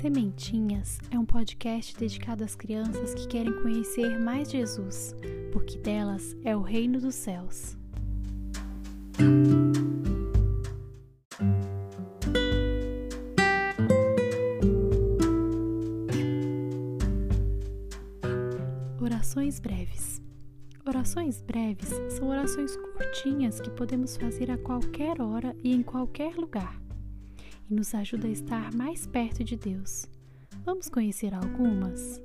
Sementinhas é um podcast dedicado às crianças que querem conhecer mais Jesus, porque delas é o reino dos céus. Orações breves. Orações breves são orações curtinhas que podemos fazer a qualquer hora e em qualquer lugar e nos ajuda a estar mais perto de Deus. Vamos conhecer algumas?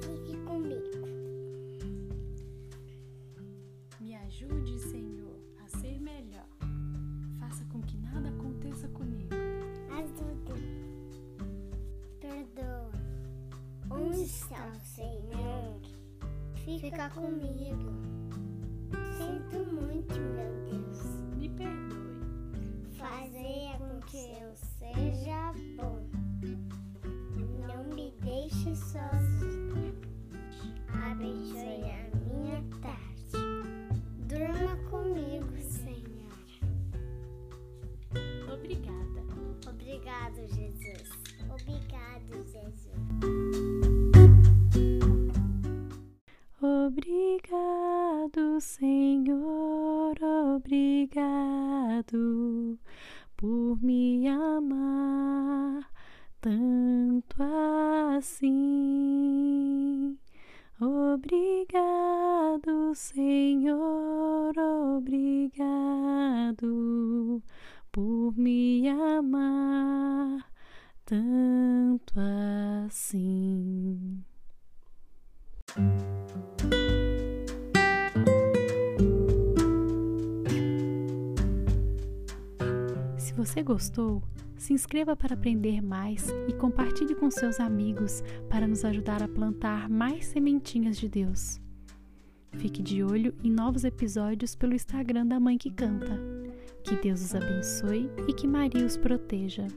Fique comigo. Me ajude, Senhor, a ser melhor. Faça com que nada aconteça comigo. Ajuda. Perdoa. Onde está o Senhor? Fica comigo. Sinto Obrigado, Senhor, obrigado por me amar tanto assim. Obrigado, Senhor, obrigado por me amar tanto assim. Você gostou, se inscreva para aprender mais e compartilhe com seus amigos para nos ajudar a plantar mais sementinhas de Deus. Fique de olho em novos episódios pelo Instagram da Mãe que Canta. Que Deus os abençoe e que Maria os proteja.